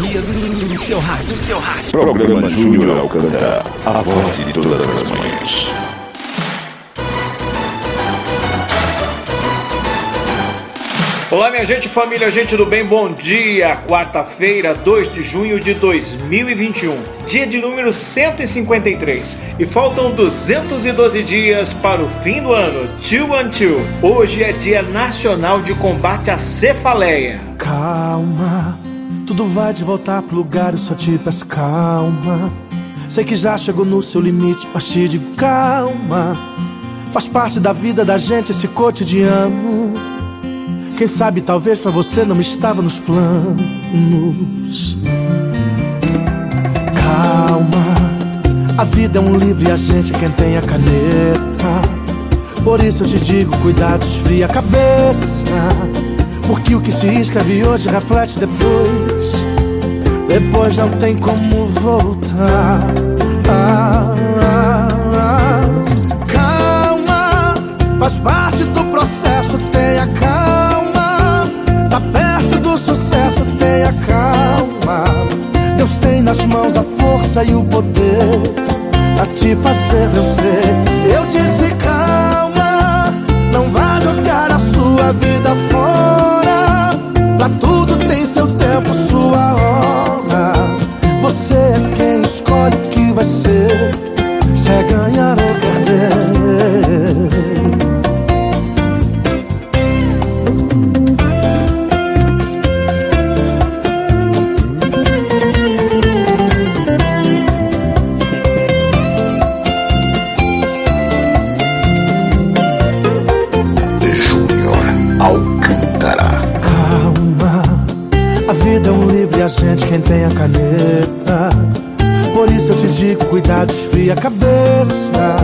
sintonia do seu rádio, seu rádio. Programa Júnior Alcântara, a voz de todas as manhãs. Olá, minha gente, família, gente do bem, bom dia! Quarta-feira, 2 de junho de 2021, dia de número 153. E faltam 212 dias para o fim do ano, 212. Hoje é Dia Nacional de Combate à Cefaleia. Calma, tudo vai de voltar pro lugar, eu só te peço calma. Sei que já chegou no seu limite, mas te digo calma. Faz parte da vida da gente esse cotidiano. Quem sabe talvez para você não estava nos planos. Calma, a vida é um livro e a gente é quem tem a caneta. Por isso eu te digo, cuidado, esfria a cabeça. Porque o que se escreve hoje reflete depois. Depois não tem como voltar. Ah, ah, ah. Calma, faz parte do processo, tenha calma. Tá perto do sucesso, tenha calma. Deus tem nas mãos a força e o poder pra te fazer vencer. Eu disse calma, não vá jogar a sua vida fora. Pra tudo tem seu tempo, sua hora. Você é quem escolhe o que vai ser. Se é ganhar ou perder. a quem tem a caneta. Por isso eu te digo, cuidado, esfria a cabeça.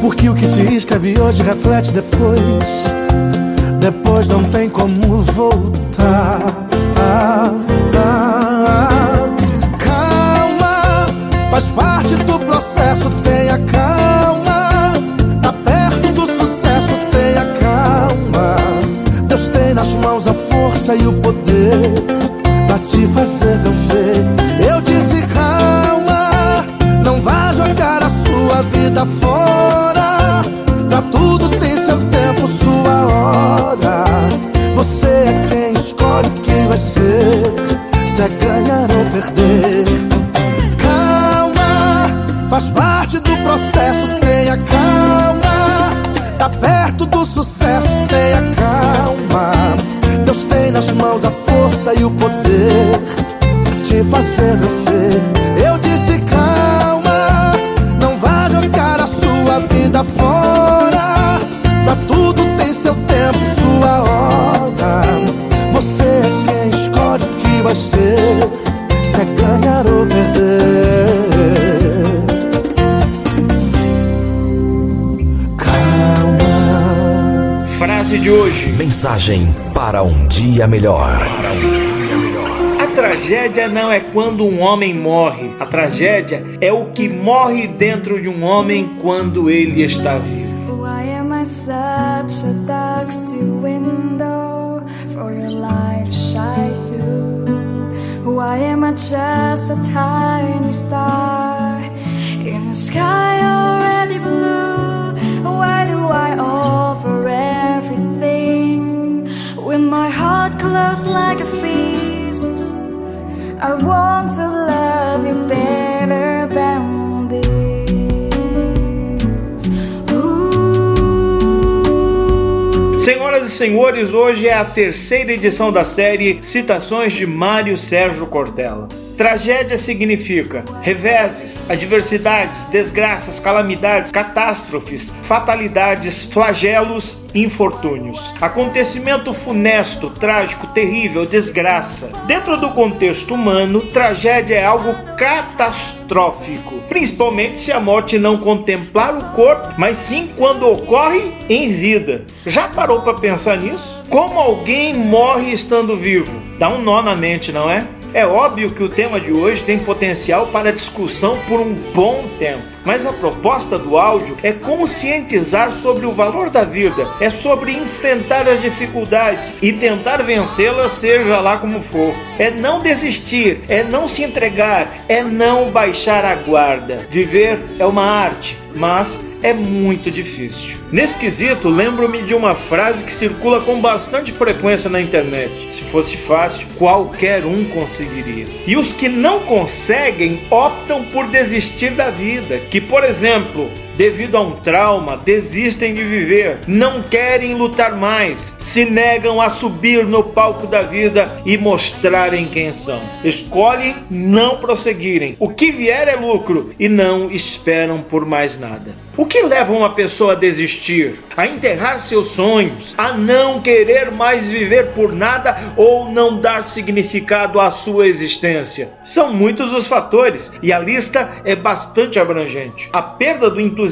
Porque o que se escreve hoje reflete depois. Depois não tem como voltar. Parte do processo, tenha calma. Tá perto do sucesso, tenha calma. Deus tem nas mãos a força e o poder te fazer vencer. Eu de hoje. Mensagem para um dia melhor. A tragédia não é quando um homem morre. A tragédia é o que morre dentro de um homem quando ele está vivo. Why am I such a dark still window for your light to shine through? Why am I just a tiny star in a sky already blue? Like a feast? I want to love you better than. Senhoras e senhores, hoje é a terceira edição da série Citações de Mário Sérgio Cortella. Tragédia significa reveses, adversidades, desgraças, calamidades, catástrofes, fatalidades, flagelos, infortúnios. Acontecimento funesto, trágico, terrível, desgraça. Dentro do contexto humano, tragédia é algo catastrófico, principalmente se a morte não contemplar o corpo, mas sim quando ocorre em vida. Já parou para pensar nisso? Como alguém morre estando vivo? Dá um nó na mente, não é? É óbvio que o tema de hoje tem potencial para discussão por um bom tempo. Mas a proposta do áudio é conscientizar sobre o valor da vida, é sobre enfrentar as dificuldades e tentar vencê-las, seja lá como for. É não desistir, é não se entregar, é não baixar a guarda. Viver é uma arte, mas é muito difícil. Nesse quesito, lembro-me de uma frase que circula com bastante frequência na internet. Se fosse fácil, qualquer um conseguiria. E os que não conseguem optam por desistir da vida, que, por exemplo, devido a um trauma, desistem de viver, não querem lutar mais, se negam a subir no palco da vida e mostrarem quem são. Escolhem não prosseguirem. O que vier é lucro e não esperam por mais nada. O que leva uma pessoa a desistir, a enterrar seus sonhos, a não querer mais viver por nada ou não dar significado à sua existência? São muitos os fatores e a lista é bastante abrangente. A perda do entusiasmo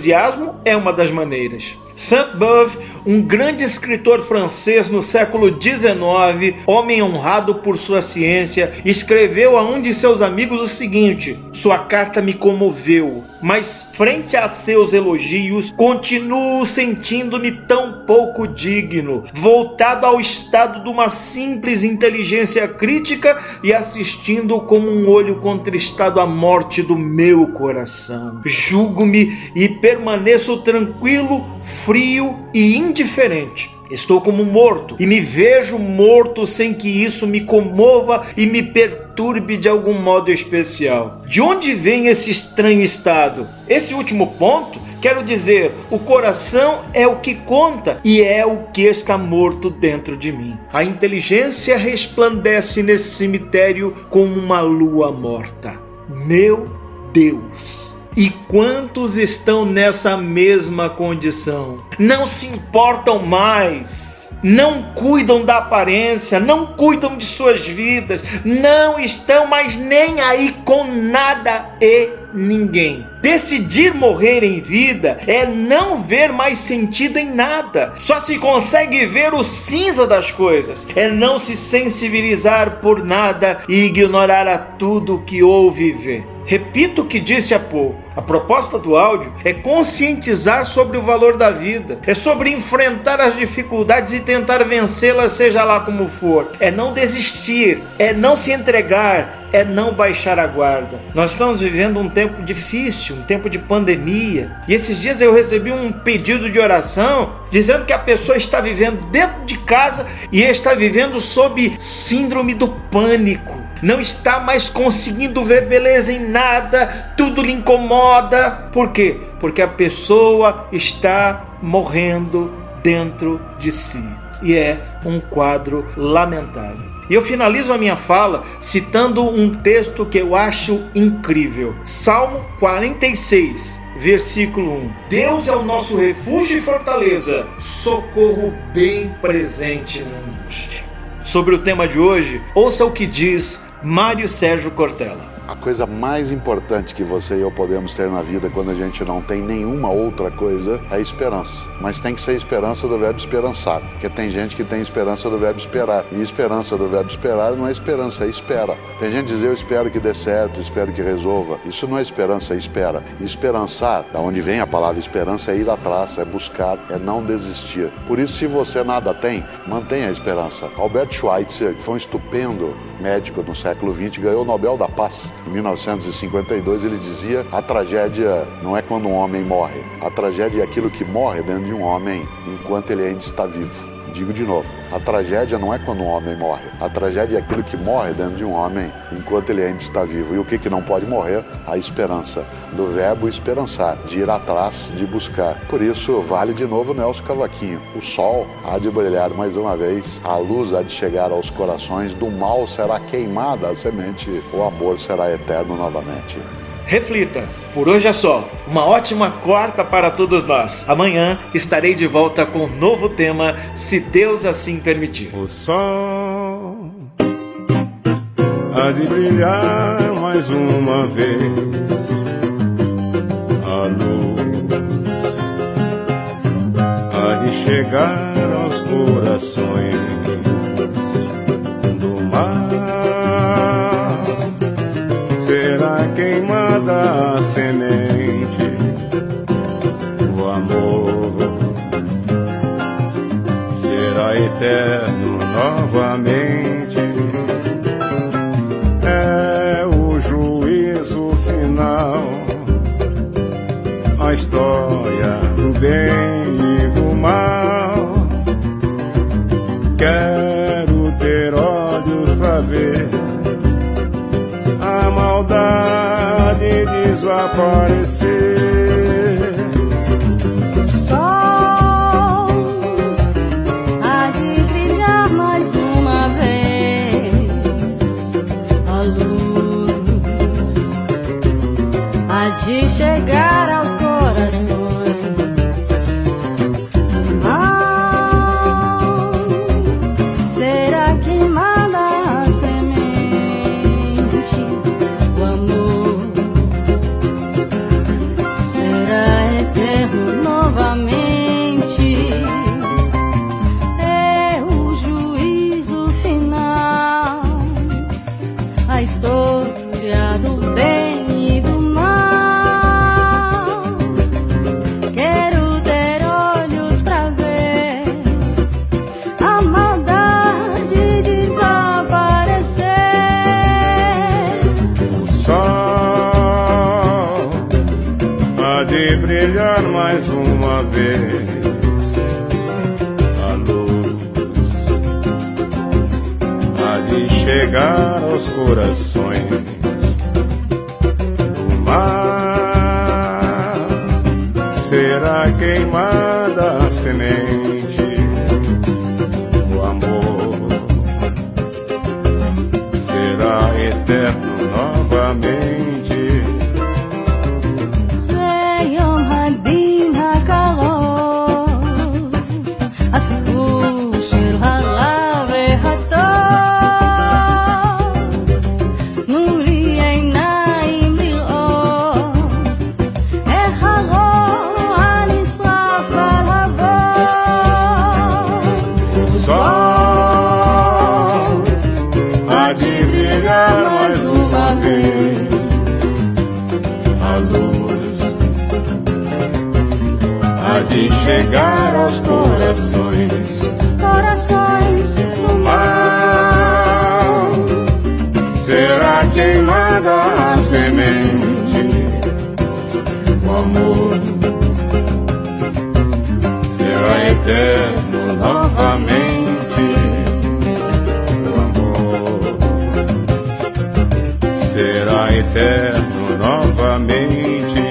é uma das maneiras. Saint-Beuve, um grande escritor francês no século XIX, homem honrado por sua ciência, escreveu a um de seus amigos o seguinte: Sua carta me comoveu, mas frente a seus elogios, continuo sentindo-me tão pouco digno, voltado ao estado de uma simples inteligência crítica e assistindo com um olho contristado à morte do meu coração. Julgo-me e permaneço tranquilo frio e indiferente. Estou como morto e me vejo morto sem que isso me comova e me perturbe de algum modo especial. De onde vem esse estranho estado? Esse último ponto, quero dizer, o coração é o que conta e é o que está morto dentro de mim. A inteligência resplandece nesse cemitério como uma lua morta. Meu Deus! E quantos estão nessa mesma condição? Não se importam mais, não cuidam da aparência, não cuidam de suas vidas, não estão mais nem aí com nada e ninguém. Decidir morrer em vida é não ver mais sentido em nada. Só se consegue ver o cinza das coisas. É não se sensibilizar por nada e ignorar a tudo que ouve ver. Repito o que disse há pouco. A proposta do áudio é conscientizar sobre o valor da vida, é sobre enfrentar as dificuldades e tentar vencê-las, seja lá como for. É não desistir, é não se entregar, é não baixar a guarda. Nós estamos vivendo um tempo difícil, um tempo de pandemia. E esses dias eu recebi um pedido de oração dizendo que a pessoa está vivendo dentro de casa e está vivendo sob síndrome do pânico não está mais conseguindo ver beleza em nada, tudo lhe incomoda. Por quê? Porque a pessoa está morrendo dentro de si. E é um quadro lamentável. E eu finalizo a minha fala citando um texto que eu acho incrível. Salmo 46, versículo 1. Deus é o nosso refúgio e fortaleza, socorro bem presente na angústia. Sobre o tema de hoje, ouça o que diz Mário Sérgio Cortella. A coisa mais importante que você e eu podemos ter na vida quando a gente não tem nenhuma outra coisa é esperança. Mas tem que ser esperança do verbo esperançar, porque tem gente que tem esperança do verbo esperar. E esperança do verbo esperar não é esperança, é espera. Tem gente que diz eu espero que dê certo, espero que resolva. Isso não é esperança, é espera. Esperançar, da onde vem a palavra esperança, é ir atrás, é buscar, é não desistir. Por isso, se você nada tem, mantenha a esperança. Albert Schweitzer, que foi um estupendo médico no século XX, ganhou o Nobel da Paz. Em 1952 ele dizia: a tragédia não é quando um homem morre, a tragédia é aquilo que morre dentro de um homem enquanto ele ainda está vivo. Digo de novo, a tragédia não é quando um homem morre. A tragédia é aquilo que morre dentro de um homem enquanto ele ainda está vivo. E o que, que não pode morrer? A esperança. Do verbo esperançar, de ir atrás, de buscar. Por isso, vale de novo Nelson Cavaquinho. O sol há de brilhar mais uma vez, a luz há de chegar aos corações, do mal será queimada a semente, o amor será eterno novamente. Reflita, por hoje é só. Uma ótima quarta para todos nós. Amanhã estarei de volta com um novo tema, se Deus assim permitir. O sol há de brilhar mais uma vez. A luz há de chegar aos corações do mar. A semente amor será eterno novamente. É o juízo final, a história do bem e do mal. Quero ter olhos pra ver desaparecer. será queimada a semente o amor. Será eterno novamente o amor. Será eterno novamente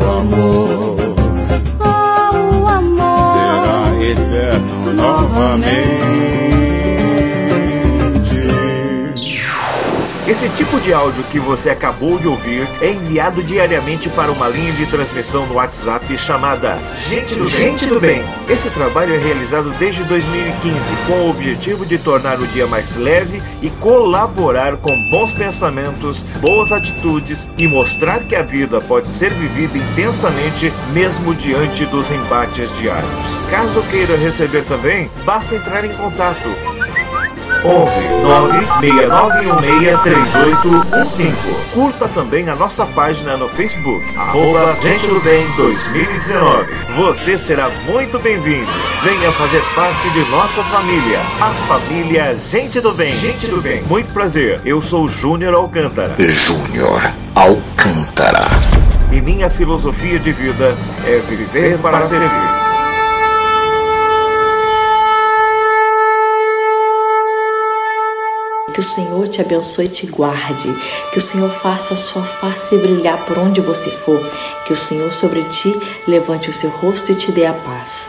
o amor. Oh, o amor. Será eterno novamente. Maldade desaparecer. que você acabou de ouvir é enviado diariamente para uma linha de transmissão no WhatsApp chamada Gente do, Gente do Bem. Esse trabalho é realizado desde 2015 com o objetivo de tornar o dia mais leve e colaborar com bons pensamentos, boas atitudes e mostrar que a vida pode ser vivida intensamente mesmo diante dos embates diários. Caso queira receber também, basta entrar em contato 11 969163815. Curta também a nossa página no Facebook, arroba Gente do Bem 2019. Você será muito bem-vindo. Venha fazer parte de nossa família, a família Gente do Bem. Gente do Bem. Muito prazer, eu sou Júnior Alcântara. Júnior Alcântara. E minha filosofia de vida é viver para servir. Que o Senhor te abençoe e te guarde. Que o Senhor faça a sua face brilhar por onde você for. Que o Senhor sobre ti levante o seu rosto e te dê a paz.